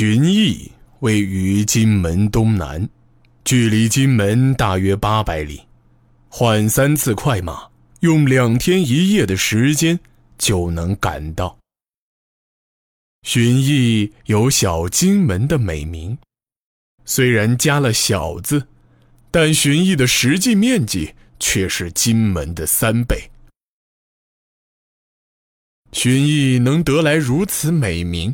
旬邑位于金门东南，距离金门大约八百里，换三次快马，用两天一夜的时间就能赶到。旬邑有“小金门”的美名，虽然加了“小”字，但旬邑的实际面积却是金门的三倍。旬邑能得来如此美名。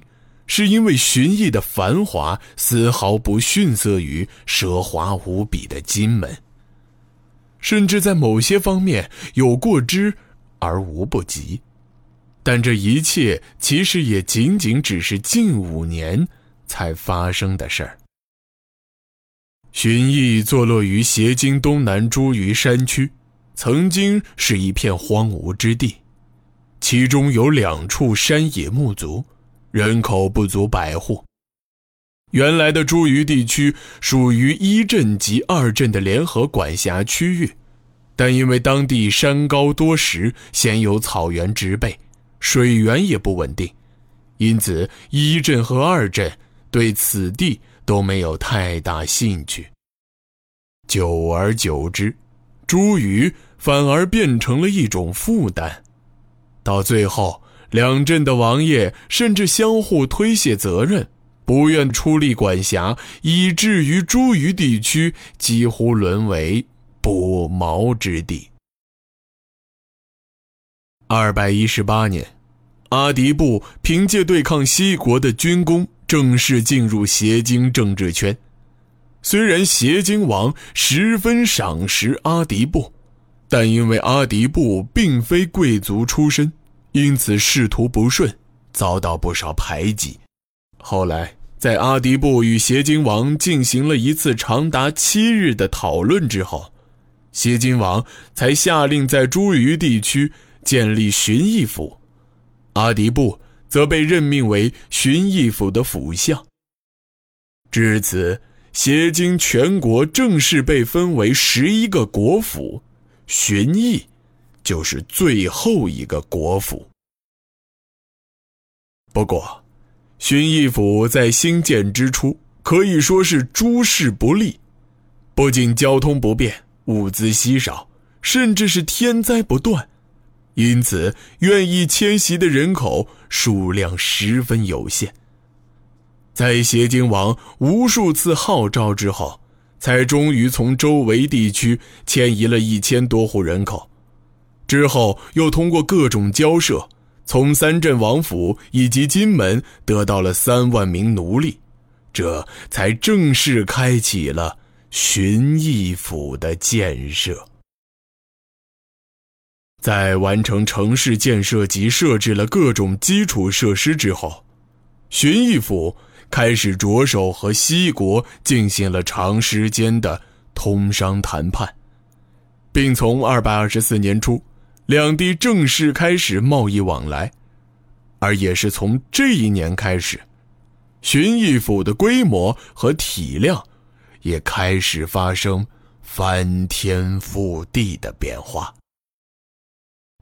是因为寻邑的繁华丝毫不逊色于奢华无比的金门，甚至在某些方面有过之而无不及。但这一切其实也仅仅只是近五年才发生的事儿。寻邑坐落于斜经东南茱萸山区，曾经是一片荒芜之地，其中有两处山野木族。人口不足百户。原来的茱萸地区属于一镇及二镇的联合管辖区域，但因为当地山高多石，鲜有草原植被，水源也不稳定，因此一镇和二镇对此地都没有太大兴趣。久而久之，茱萸反而变成了一种负担，到最后。两镇的王爷甚至相互推卸责任，不愿出力管辖，以至于诸余地区几乎沦为不毛之地。二百一十八年，阿迪布凭借对抗西国的军功，正式进入邪京政治圈。虽然邪京王十分赏识阿迪布，但因为阿迪布并非贵族出身。因此仕途不顺，遭到不少排挤。后来，在阿迪布与协金王进行了一次长达七日的讨论之后，协金王才下令在诸余地区建立巡义府，阿迪布则被任命为巡义府的府相。至此，协金全国正式被分为十一个国府，巡义。就是最后一个国府。不过，寻义府在兴建之初可以说是诸事不利，不仅交通不便、物资稀少，甚至是天灾不断，因此愿意迁徙的人口数量十分有限。在协京王无数次号召之后，才终于从周围地区迁移了一千多户人口。之后又通过各种交涉，从三镇王府以及金门得到了三万名奴隶，这才正式开启了寻义府的建设。在完成城市建设及设置了各种基础设施之后，寻义府开始着手和西国进行了长时间的通商谈判，并从二百二十四年初。两地正式开始贸易往来，而也是从这一年开始，巡义府的规模和体量也开始发生翻天覆地的变化。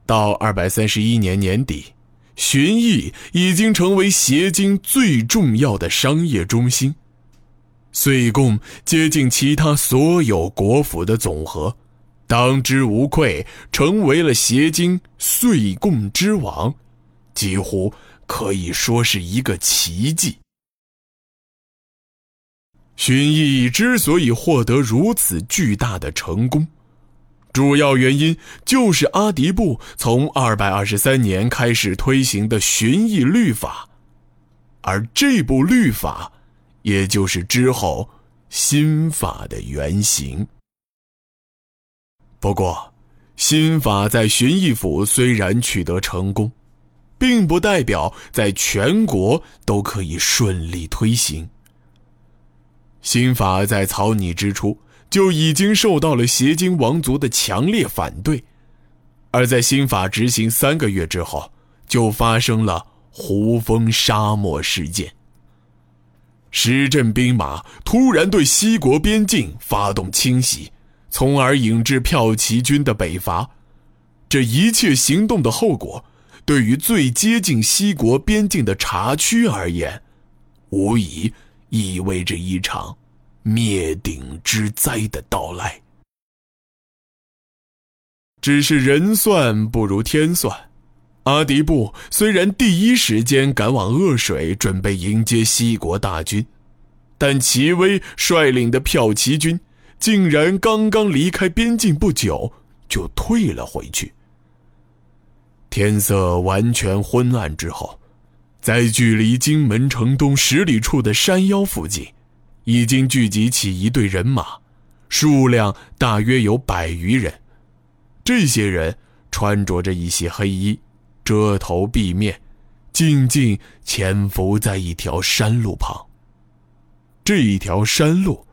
到二百三十一年年底，巡义已经成为协京最重要的商业中心，岁贡接近其他所有国府的总和。当之无愧，成为了邪经岁贡之王，几乎可以说是一个奇迹。荀彧之所以获得如此巨大的成功，主要原因就是阿迪布从二百二十三年开始推行的荀彧律法，而这部律法，也就是之后新法的原型。不过，新法在巡义府虽然取得成功，并不代表在全国都可以顺利推行。新法在草拟之初就已经受到了协京王族的强烈反对，而在新法执行三个月之后，就发生了胡风沙漠事件。十镇兵马突然对西国边境发动侵袭。从而引致骠骑军的北伐，这一切行动的后果，对于最接近西国边境的察区而言，无疑意味着一场灭顶之灾的到来。只是人算不如天算，阿迪布虽然第一时间赶往恶水，准备迎接西国大军，但齐威率领的骠骑军竟然刚刚离开边境不久，就退了回去。天色完全昏暗之后，在距离荆门城东十里处的山腰附近，已经聚集起一队人马，数量大约有百余人。这些人穿着着一些黑衣，遮头蔽面，静静潜伏在一条山路旁。这一条山路，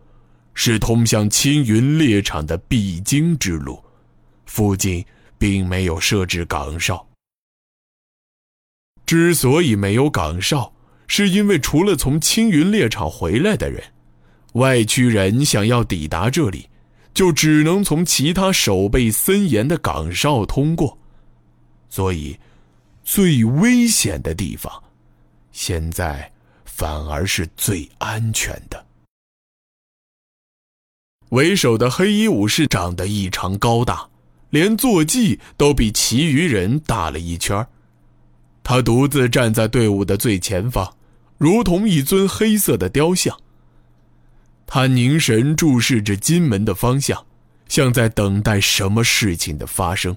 是通向青云猎场的必经之路，附近并没有设置岗哨。之所以没有岗哨，是因为除了从青云猎场回来的人，外区人想要抵达这里。就只能从其他守备森严的岗哨通过，所以最危险的地方，现在反而是最安全的。为首的黑衣武士长得异常高大，连坐骑都比其余人大了一圈他独自站在队伍的最前方，如同一尊黑色的雕像。他凝神注视着金门的方向，像在等待什么事情的发生。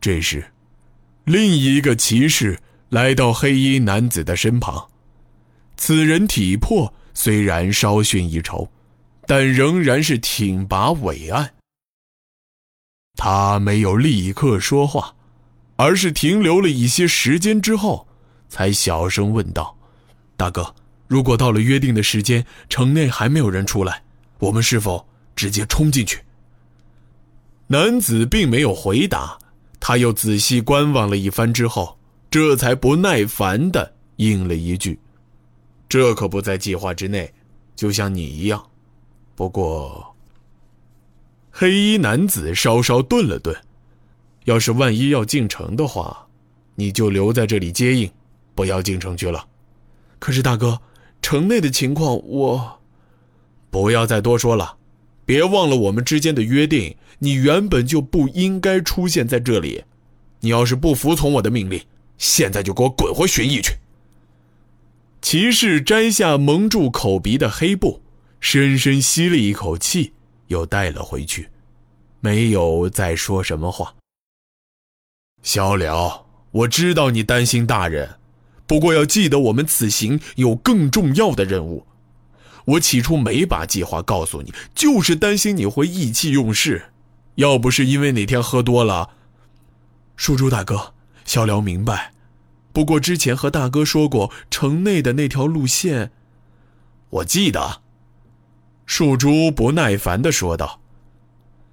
这时，另一个骑士来到黑衣男子的身旁。此人体魄虽然稍逊一筹，但仍然是挺拔伟岸。他没有立刻说话，而是停留了一些时间之后，才小声问道：“大哥。”如果到了约定的时间，城内还没有人出来，我们是否直接冲进去？男子并没有回答，他又仔细观望了一番之后，这才不耐烦的应了一句：“这可不在计划之内，就像你一样。”不过，黑衣男子稍稍顿了顿：“要是万一要进城的话，你就留在这里接应，不要进城去了。”可是大哥。城内的情况，我不要再多说了。别忘了我们之间的约定，你原本就不应该出现在这里。你要是不服从我的命令，现在就给我滚回寻邑去。骑士摘下蒙住口鼻的黑布，深深吸了一口气，又带了回去，没有再说什么话。小了，我知道你担心大人。不过要记得，我们此行有更重要的任务。我起初没把计划告诉你，就是担心你会意气用事。要不是因为哪天喝多了，树珠大哥，小辽明白。不过之前和大哥说过，城内的那条路线，我记得。树珠不耐烦地说道：“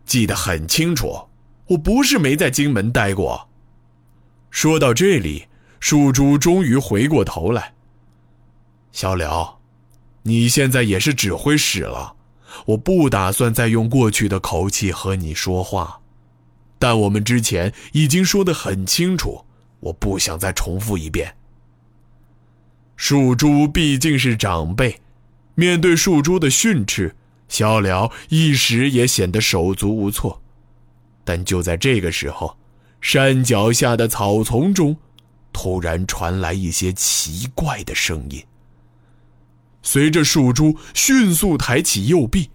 记得很清楚，我不是没在荆门待过。”说到这里。树珠终于回过头来。小辽，你现在也是指挥使了，我不打算再用过去的口气和你说话，但我们之前已经说得很清楚，我不想再重复一遍。树珠毕竟是长辈，面对树珠的训斥，小辽一时也显得手足无措。但就在这个时候，山脚下的草丛中。突然传来一些奇怪的声音。随着树珠迅速抬起右臂，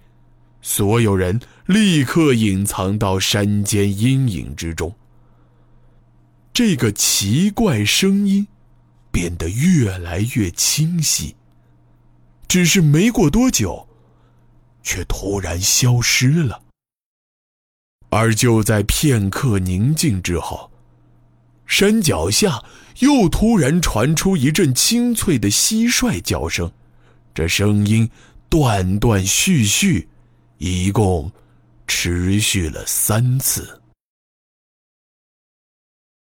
所有人立刻隐藏到山间阴影之中。这个奇怪声音变得越来越清晰，只是没过多久，却突然消失了。而就在片刻宁静之后，山脚下。又突然传出一阵清脆的蟋蟀叫声，这声音断断续续，一共持续了三次。